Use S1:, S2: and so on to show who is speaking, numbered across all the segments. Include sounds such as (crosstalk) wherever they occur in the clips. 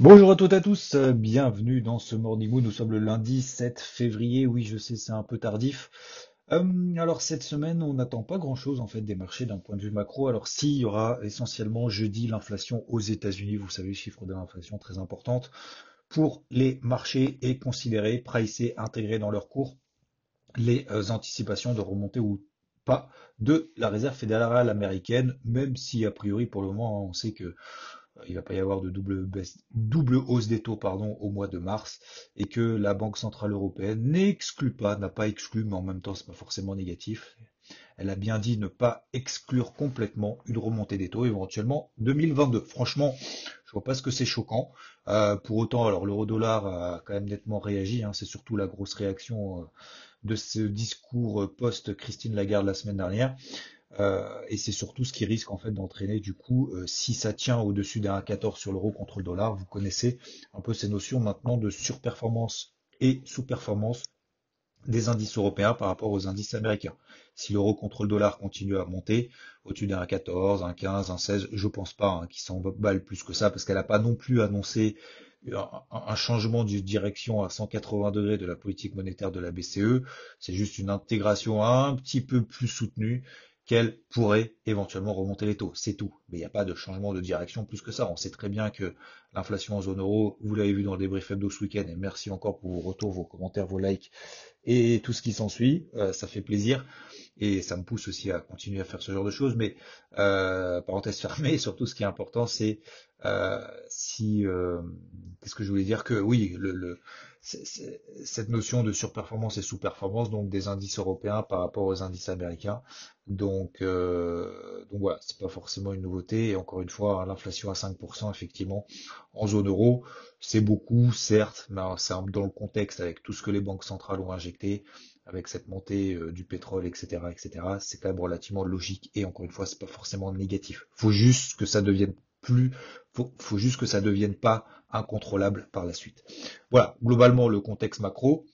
S1: Bonjour à toutes et à tous, euh, bienvenue dans ce Morning Mood. Nous sommes le lundi 7 février. Oui, je sais, c'est un peu tardif. Euh, alors cette semaine, on n'attend pas grand-chose en fait des marchés d'un point de vue macro. Alors s'il y aura essentiellement jeudi l'inflation aux États-Unis, vous savez, chiffre de l'inflation très importante pour les marchés et considérer, pricé, intégré dans leur cours les euh, anticipations de remontée ou pas de la réserve fédérale américaine, même si a priori pour le moment on sait que il va pas y avoir de double, double hausse des taux pardon, au mois de mars et que la Banque Centrale Européenne n'exclut pas, n'a pas exclu, mais en même temps c'est pas forcément négatif. Elle a bien dit ne pas exclure complètement une remontée des taux, éventuellement 2022. Franchement, je vois pas ce que c'est choquant. Euh, pour autant, alors l'euro-dollar a quand même nettement réagi. Hein, c'est surtout la grosse réaction euh, de ce discours post-Christine Lagarde la semaine dernière. Euh, et c'est surtout ce qui risque en fait d'entraîner du coup, euh, si ça tient au-dessus d'un 1,14 sur l'euro contre le dollar, vous connaissez un peu ces notions maintenant de surperformance et sous-performance des indices européens par rapport aux indices américains. Si l'euro contre le dollar continue à monter au-dessus d'un 14, un 15, un 16, je pense pas hein, qu'il s'emballe plus que ça parce qu'elle n'a pas non plus annoncé un, changement de direction à 180 degrés de la politique monétaire de la BCE. C'est juste une intégration un petit peu plus soutenue qu'elle pourrait éventuellement remonter les taux. C'est tout. Mais il n'y a pas de changement de direction plus que ça. On sait très bien que l'inflation en zone euro, vous l'avez vu dans le débrief hebdo ce week-end, et merci encore pour vos retours, vos commentaires, vos likes et tout ce qui s'ensuit. Euh, ça fait plaisir et ça me pousse aussi à continuer à faire ce genre de choses. Mais euh, parenthèse fermée, (laughs) surtout ce qui est important, c'est euh, si qu'est-ce que je voulais dire que oui, le, le cette notion de surperformance et sous-performance donc des indices européens par rapport aux indices américains. Donc, euh, donc voilà, c'est pas forcément une nouveauté. Et encore une fois, l'inflation à 5%, effectivement, en zone euro, c'est beaucoup, certes, mais c'est dans le contexte avec tout ce que les banques centrales ont injecté, avec cette montée euh, du pétrole, etc., etc. C'est quand même relativement logique. Et encore une fois, c'est pas forcément négatif. Faut juste que ça devienne plus, faut, juste que ça devienne pas incontrôlable par la suite. Voilà, globalement le contexte macro.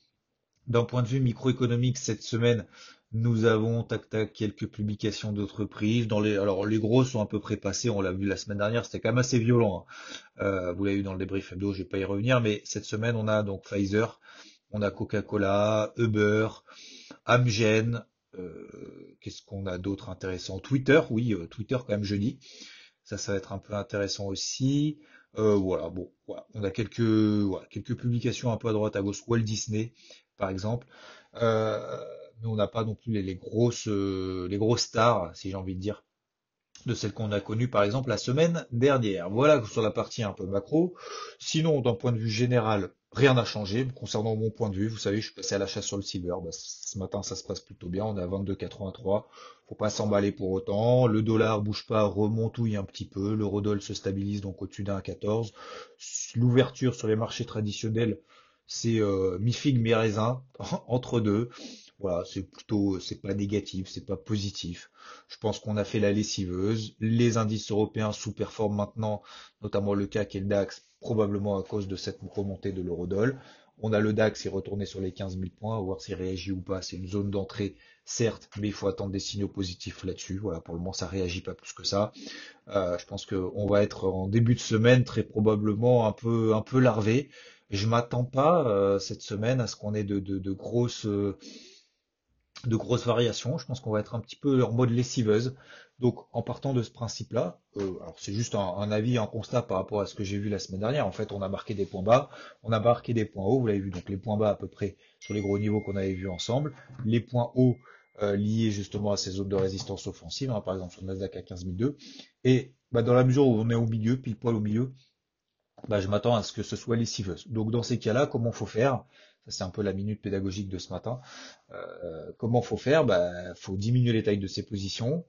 S1: D'un point de vue microéconomique, cette semaine, nous avons tac tac quelques publications d'entreprises. Dans alors les gros sont à peu près passés. On l'a vu la semaine dernière, c'était quand même assez violent. Hein. Euh, vous l'avez vu dans le débrief hebdo, je vais pas y revenir, mais cette semaine on a donc Pfizer, on a Coca-Cola, Uber, Amgen. Euh, qu'est-ce qu'on a d'autre intéressant? Twitter, oui, euh, Twitter quand même jeudi. Ça, ça va être un peu intéressant aussi. Euh, voilà, bon, voilà. on a quelques, voilà, quelques publications un peu à droite à gauche. Walt Disney, par exemple. Euh, mais on n'a pas non plus les, les grosses, euh, les grosses stars, si j'ai envie de dire, de celles qu'on a connues, par exemple, la semaine dernière. Voilà sur la partie un peu macro. Sinon, d'un point de vue général, Rien n'a changé concernant mon point de vue. Vous savez, je suis passé à l'achat sur le silver. Bah, ce matin, ça se passe plutôt bien. On est à 22,83. Faut pas s'emballer pour autant. Le dollar bouge pas, remontouille un petit peu. L'eurodoll se stabilise donc au-dessus d'un 14. L'ouverture sur les marchés traditionnels, c'est euh, mi-figue, mi-raisin, (laughs) entre deux. Voilà, c'est plutôt, c'est pas négatif, c'est pas positif. Je pense qu'on a fait la lessiveuse. Les indices européens sous-performent maintenant, notamment le CAC et le DAX, probablement à cause de cette remontée de l'eurodoll. On a le DAX qui est retourné sur les 15 000 points, voir s'il réagit ou pas. C'est une zone d'entrée, certes, mais il faut attendre des signaux positifs là-dessus. Voilà, pour le moment, ça réagit pas plus que ça. Euh, je pense qu'on va être en début de semaine très probablement un peu, un peu larvé. Je m'attends pas euh, cette semaine à ce qu'on ait de, de, grosses de grosses variations. Je pense qu'on va être un petit peu en mode lessiveuse. Donc en partant de ce principe-là, euh, alors c'est juste un, avis, un constat par rapport à ce que j'ai vu la semaine dernière. En fait, on a marqué des points bas, on a marqué des points hauts, vous l'avez vu, donc les points bas à peu près sur les gros niveaux qu'on avait vus ensemble, les points hauts euh, liés justement à ces zones de résistance offensive, hein, par exemple sur le Nasdaq à 15002. Et bah, dans la mesure où on est au milieu, pile poil au milieu, bah, je m'attends à ce que ce soit lessiveuse. Donc dans ces cas-là, comment faut faire? C'est un peu la minute pédagogique de ce matin. Euh, comment faut faire? Bah, faut diminuer les tailles de ses positions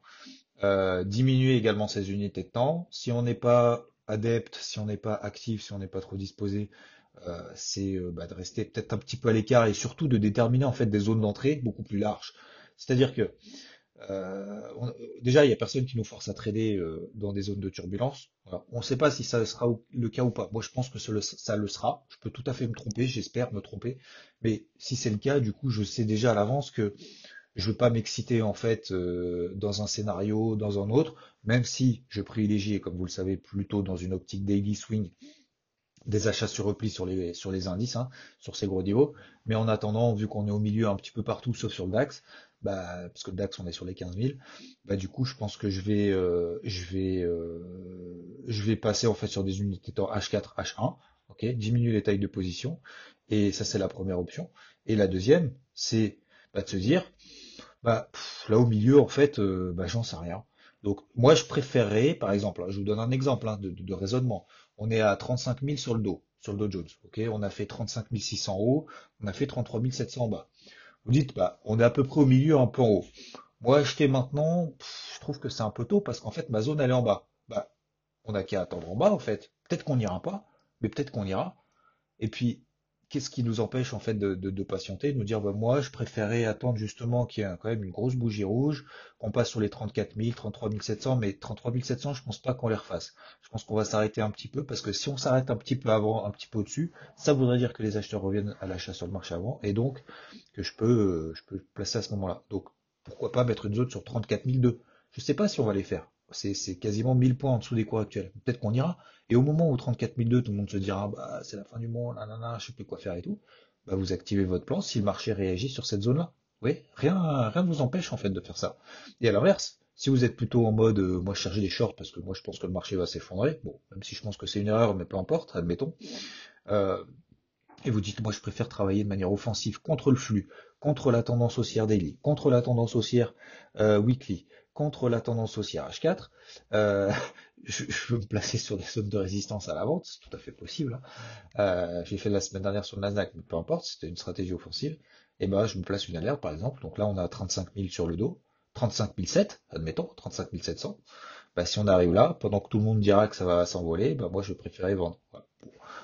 S1: Euh, diminuer également ses unités de temps. Si on n'est pas adepte, si on n'est pas actif, si on n'est pas trop disposé, euh, c'est bah, de rester peut-être un petit peu à l'écart et surtout de déterminer en fait des zones d'entrée beaucoup plus larges. C'est-à-dire que euh, déjà, il n'y a personne qui nous force à trader dans des zones de turbulence. On ne sait pas si ça sera le cas ou pas. Moi, je pense que ça le sera. Je peux tout à fait me tromper, j'espère me tromper. Mais si c'est le cas, du coup, je sais déjà à l'avance que je veux pas m'exciter en fait dans un scénario, dans un autre, même si je privilégie, comme vous le savez, plutôt dans une optique daily swing des achats sur repli sur les, sur les indices, hein, sur ces gros niveaux. Mais en attendant, vu qu'on est au milieu un petit peu partout, sauf sur le DAX, bah, parce que le DAX on est sur les 15 000, bah, du coup je pense que je vais, euh, euh, je vais passer en fait sur des unités temps H4, H1, ok, diminuer les tailles de position, et ça c'est la première option. Et la deuxième, c'est bah, de se dire, bah, là au milieu en fait, euh, j'en sais rien. Donc moi je préférerais, par exemple, je vous donne un exemple hein, de, raisonnement. On est à 35 000 sur le dos, sur le Dow Jones. Ok, on a fait 35 600 haut, on a fait 33 700 bas. Vous dites, bah, on est à peu près au milieu, un peu en haut. Moi, acheter maintenant, je trouve que c'est un peu tôt parce qu'en fait, ma zone, elle est en bas. Bah, on a qu'à attendre en bas, en fait. Peut-être qu'on n'ira pas, mais peut-être qu'on ira. Et puis, qu'est-ce qui nous empêche en fait de, patienter, de nous dire bah, moi je préférais attendre justement qu'il y ait quand même une grosse bougie rouge, qu'on passe sur les 34 000, 33 700, mais 33 700 je pense pas qu'on les refasse. Je pense qu'on va s'arrêter un petit peu parce que si on s'arrête un petit peu avant, un petit peu au-dessus, ça voudrait dire que les acheteurs reviennent à l'achat sur le marché avant et donc que je peux, je peux placer à ce moment-là. Donc pourquoi pas mettre une zone sur 34 002 Je sais pas si on va les faire c'est quasiment 1000 points en dessous des cours actuels. Peut-être qu'on ira. Et au moment où 34002, tout le monde se dira, bah, c'est la fin du monde, nanana, je sais plus quoi faire et tout, bah, vous activez votre plan si le marché réagit sur cette zone-là. Oui, rien, rien ne vous empêche, en fait, de faire ça. Et à l'inverse, si vous êtes plutôt en mode, euh, moi, je cherche des shorts parce que moi, je pense que le marché va s'effondrer, même si je pense que c'est une erreur, mais peu importe, admettons, euh, et vous dites, moi, je préfère travailler de manière offensive contre le flux, contre la tendance haussière daily, contre la tendance haussière euh, weekly, contre la tendance haussière H4, euh, (laughs) je, je, veux me placer sur des zones de résistance à la vente, c'est tout à fait possible. Hein. Euh, J'ai fait la semaine dernière sur le Nasdaq, mais peu importe, c'était une stratégie offensive. Et ben, je me place une alerte, par exemple. Donc là, on a 35 000 sur le dos, 35 007, admettons, 35 700. Bah, si on arrive là, pendant que tout le monde dira que ça va s'envoler, bah, moi, je préférais vendre.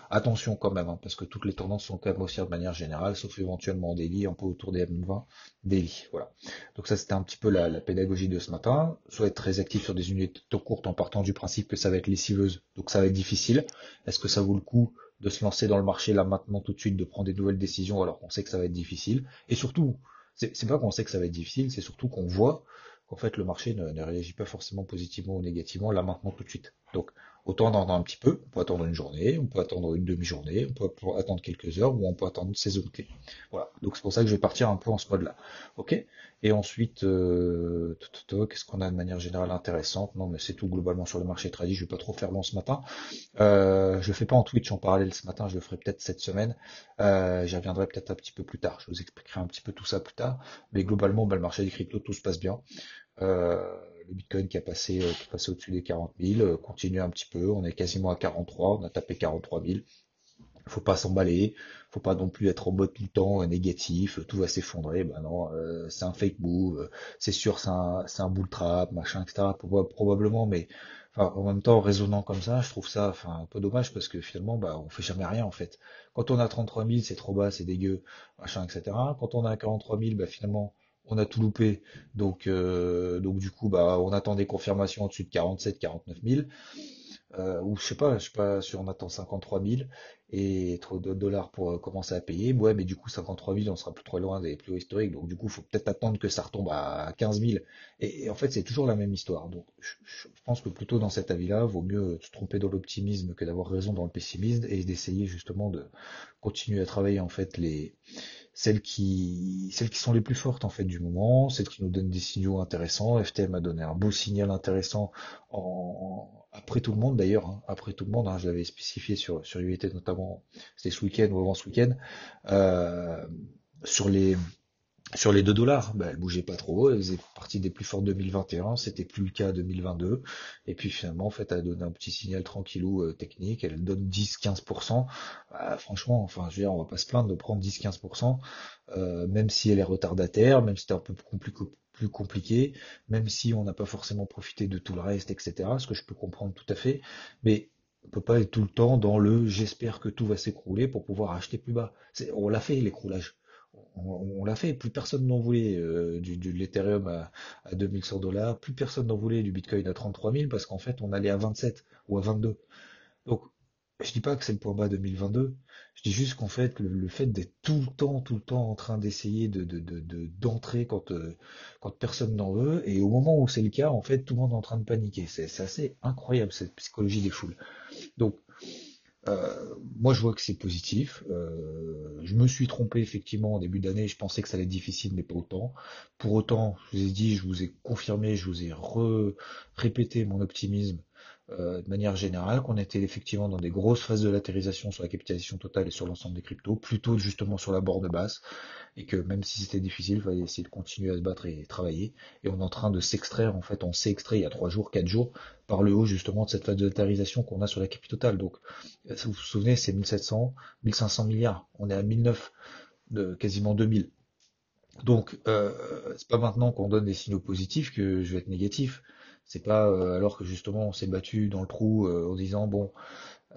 S1: Attention quand même, hein, parce que toutes les tendances sont quand même haussières de manière générale, sauf éventuellement en daily, un peu autour des M20 daily. Voilà. Donc ça c'était un petit peu la, pédagogie de ce matin. Soit être très actif sur des unités courtes en partant du principe que ça va être lessiveuse, donc ça va être difficile. Est-ce que ça vaut le coup de se lancer dans le marché là maintenant tout de suite, de prendre des nouvelles décisions alors qu'on sait que ça va être difficile? Et surtout, c'est pas qu'on sait que ça va être difficile, c'est surtout qu'on voit qu'en fait le marché ne, ne, réagit pas forcément positivement ou négativement là maintenant tout de suite. Donc Autant attendre un petit peu, on peut attendre une journée, on peut attendre une demi-journée, on peut attendre quelques heures, ou on peut attendre zones clés. Voilà. Donc c'est pour ça que je vais partir un peu en ce mode-là. Ok? Et ensuite, euh, qu'est-ce qu'on a de manière générale intéressante? Non, mais c'est tout globalement sur le marché tradit. Je vais pas trop faire long ce matin. Euh, je le fais pas en Twitch en parallèle ce matin. Je le ferai peut-être cette semaine. Euh, J'y reviendrai peut-être un petit peu plus tard. Je vous expliquerai un petit peu tout ça plus tard. Mais globalement, bah, le marché des cryptos, tout se passe bien. Euh, le Bitcoin qui a passé, euh, qui passé au-dessus des 40 000, euh, continue un petit peu, on est quasiment à 43, on a tapé 43 000. Faut pas s'emballer, faut pas non plus être en mode tout le temps négatif, tout va s'effondrer. Ben non, c'est un fake move, c'est sûr, c'est un, c'est un bull trap, machin, etc. Probablement, mais en même temps, raisonnant comme ça, je trouve ça un peu dommage parce que finalement, bah, on fait jamais rien en fait. Quand on a 33 000, c'est trop bas, c'est dégueu, machin, etc. Quand on a 43 000, bah, finalement, on a tout loupé. Donc, euh, du coup, bah, on attend des confirmations au-dessus de 47, 49 000. Euh, ou je sais pas, je sais pas si on attend 53 000 et trop de dollars pour euh, commencer à payer. Ouais, mais du coup 53 000, on sera plus trop loin des plus hauts historiques. Donc du coup, faut peut-être attendre que ça retombe à 15 000. Et, en fait, c'est toujours la même histoire. Donc je, pense que plutôt dans cet avis-là, vaut mieux se tromper dans l'optimisme que d'avoir raison dans le pessimisme et d'essayer justement de continuer à travailler en fait les celles qui, celles qui sont les plus fortes en fait du moment, celles qui nous donnent des signaux intéressants. FTM a donné un beau signal intéressant en, après tout le monde d'ailleurs, hein, après tout le monde, hein, je l'avais spécifié sur sur UET notamment, c'était ce week-end ou avant ce week-end, euh, sur les sur les 2 dollars, bah, elle bougeait pas trop, elle faisait partie des plus fortes 2021, c'était plus le cas 2022, et puis finalement, en fait, elle a donné un petit signal tranquillou euh, technique, elle donne 10-15%, bah, franchement, enfin, je veux dire, on va pas se plaindre de prendre 10-15%, euh, même si elle est retardataire, même si c'était un peu plus, plus compliqué, même si on n'a pas forcément profité de tout le reste, etc. Ce que je peux comprendre tout à fait. Mais on peut pas être tout le temps dans le j'espère que tout va s'écrouler pour pouvoir acheter plus bas. On l'a fait l'écroulage. On, l'a fait, plus personne n'en voulait euh, du, de l'Ethereum à, à 2100 dollars, plus personne n'en voulait du Bitcoin à 33 000 parce qu'en fait on allait à 27 ou à 22. Donc je dis pas que c'est le point bas 2022, je dis juste qu'en fait, le, fait d'être tout le temps, tout le temps en train d'essayer de, d'entrer quand, euh, quand personne n'en veut, et au moment où c'est le cas, en fait, tout le monde est en train de paniquer. C'est, assez incroyable cette psychologie des foules. Donc, euh, moi, je vois que c'est positif. Euh, je me suis trompé effectivement en début d'année. Je pensais que ça allait être difficile, mais pas autant. Pour autant, je vous ai dit, je vous ai confirmé, je vous ai répété mon optimisme de manière générale, qu'on était effectivement dans des grosses phases de latérisation sur la capitalisation totale et sur l'ensemble des cryptos, plutôt justement sur la borne basse, et que même si c'était difficile, il fallait essayer de continuer à se battre et travailler. Et on est en train de s'extraire, en fait, on s'est extrait il y a trois jours, quatre jours, par le haut justement de cette phase de latérisation qu'on a sur la capitale totale. Donc, vous vous souvenez, c'est 1700, 1500 milliards. On est à 1009, de quasiment 2000. Donc, euh, c'est pas maintenant qu'on donne des signaux positifs que je vais être négatif. C'est pas euh, alors que justement on s'est battu dans le trou euh, en disant bon,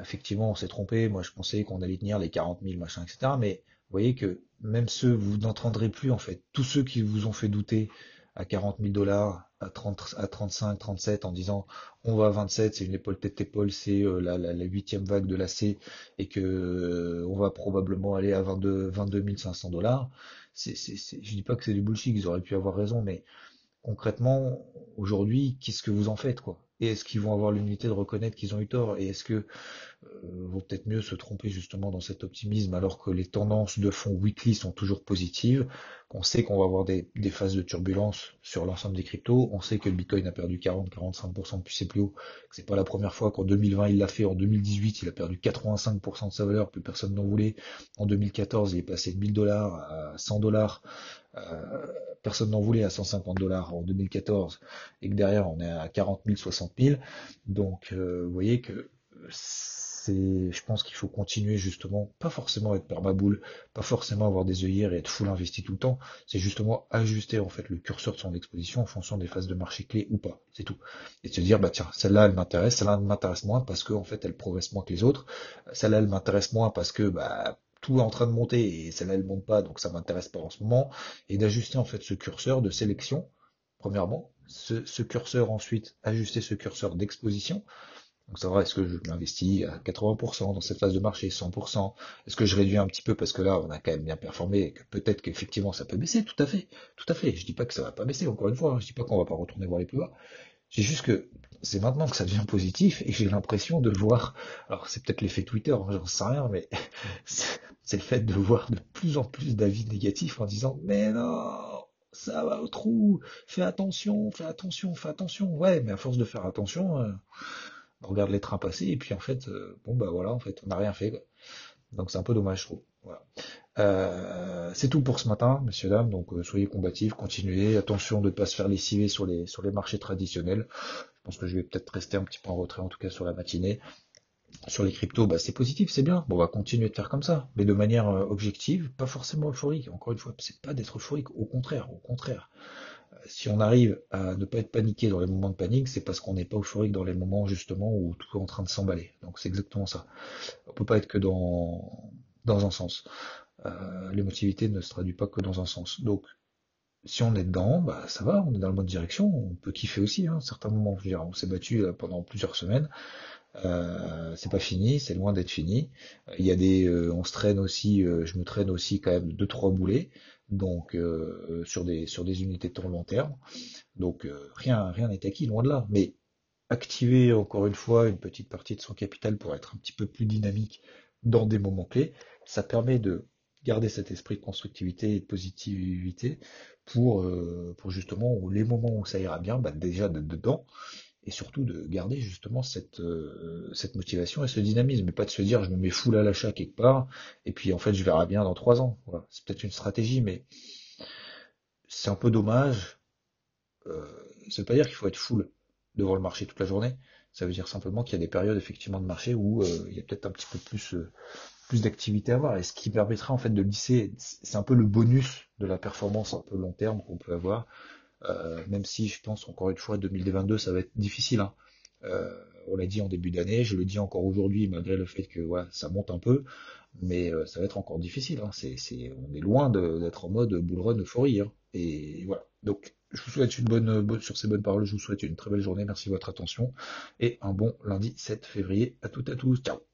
S1: effectivement on s'est trompé, moi je pensais qu'on allait tenir les 40 000 machin, etc. Mais vous voyez que même ceux, vous n'entendrez plus en fait, tous ceux qui vous ont fait douter à 40 000 dollars, à 30, à 35, 37 en disant on va à 27, c'est une épaule tête épaule, c'est euh, la, la, huitième vague de la C et que on va probablement aller à 22, 22 500 dollars. Je dis pas que c'est du bullshit, ils auraient pu avoir raison, mais concrètement, aujourd'hui, qu'est-ce que vous en faites, quoi? Est-ce qu'ils vont avoir l'unité de reconnaître qu'ils ont eu tort? Et est-ce que euh, vaut peut-être mieux se tromper justement dans cet optimisme alors que les tendances de fond weekly sont toujours positives? On sait qu'on va avoir des, phases de turbulence sur l'ensemble des cryptos. On sait que le Bitcoin a perdu 40-45% depuis ses plus hauts. C'est pas la première fois qu'en 2020 il l'a fait. En 2018, il a perdu 85% de sa valeur. Plus personne n'en voulait. En 2014, il est passé de 1000 dollars à 100 dollars. Euh, personne n'en voulait à 150 dollars en 2014 et que derrière on est à 40 000, 60 000. Donc euh, vous voyez que c'est, je pense qu'il faut continuer justement, pas forcément être permaboule, pas forcément avoir des œillères et être full investi tout le temps, c'est justement ajuster en fait le curseur de son exposition en fonction des phases de marché clés ou pas, c'est tout. Et se dire bah tiens, celle-là elle m'intéresse, celle-là elle m'intéresse moins parce qu'en fait elle progresse moins que les autres, celle-là elle m'intéresse moins parce que bah tout est en train de monter et celle-là elle monte pas, donc ça m'intéresse pas en ce moment, et d'ajuster en fait ce curseur de sélection, premièrement, ce, curseur ensuite, ajuster ce curseur d'exposition, donc va, est-ce que je m'investis à 80% dans cette phase de marché, 100% Est-ce que je réduis un petit peu parce que là on a quand même bien performé et que peut-être qu'effectivement ça peut baisser? Tout à fait, tout à fait. Je dis pas que ça va pas baisser, encore une fois, hein. je dis pas qu'on va pas retourner voir les plus bas. C'est juste que c'est maintenant que ça devient positif et j'ai l'impression de voir. Alors c'est peut-être l'effet Twitter, hein, j'en sais rien, mais (laughs) c'est le fait de voir de plus en plus d'avis négatifs en disant mais non, ça va au trou, fais attention, fais attention, fais attention. Ouais, mais à force de faire attention, euh, on regarde les trains passer et puis en fait, euh, bon bah voilà, en fait, on n'a rien fait. Donc c'est un peu dommage, je trouve. Euh, c'est tout pour ce matin, messieurs dames. Donc soyez combatifs, continuez. Attention de ne pas se faire lessiver sur sur les marchés traditionnels. Je pense que je vais peut-être rester un petit peu en retrait, en tout cas sur la matinée sur les cryptos, bah, c'est positif, c'est bien. On va continuer de faire comme ça, mais de manière euh, objective, pas forcément euphorique. Encore une fois, c'est pas d'être euphorique, au contraire, au contraire. Euh, si on arrive à ne pas être paniqué dans les moments de panique, c'est parce qu'on n'est pas euphorique dans les moments justement où tout est en train de s'emballer. Donc c'est exactement ça. On peut pas être que dans dans un sens. Euh, l'émotivité ne se traduit pas que dans un sens. Donc si on est dedans, bah ça va, on est dans la bonne direction, on peut kiffer aussi. Hein, certains moments, on s'est battu pendant plusieurs semaines. Euh, c'est pas fini, c'est loin d'être fini. Il y a des, euh, on se traîne aussi, euh, je me traîne aussi quand même deux trois boulets, donc sur des sur des unités de temps long terme. Donc rien rien n'est acquis, loin de là. Mais activer encore une fois une petite partie de son capital pour être un petit peu plus dynamique dans des moments clés, ça permet de garder cet esprit de constructivité et de positivité pour, pour justement les moments où ça ira bien, bah déjà dedans, et surtout de garder justement cette, euh, cette motivation et ce dynamisme, mais pas de se dire je me mets full à l'achat quelque part, et puis en fait je verrai bien dans trois ans. Voilà. C'est peut-être une stratégie, mais c'est un peu dommage. Euh, ça veut pas dire qu'il faut être full devant le marché toute la journée. Ça veut dire simplement qu'il y a des périodes effectivement de marché où euh, il y a peut-être un petit peu plus euh, plus d'activité à avoir. Et ce qui permettra en fait de lisser, c'est un peu le bonus de la performance un peu long terme qu'on peut avoir Euh, même si je pense encore une fois 2022 ça va être difficile. Hein. Euh, on l'a dit en début d'année, je le dis encore aujourd'hui malgré le fait que ça monte un peu, mais euh, ça va être encore difficile. Hein. On est loin d'être en mode bull run euphorie. Hein. Et voilà. Donc je vous souhaite une bonne, bonne sur ces bonnes paroles, je vous souhaite une très belle journée. Merci de votre attention et un bon lundi 7 février à toutes à tous. Ciao.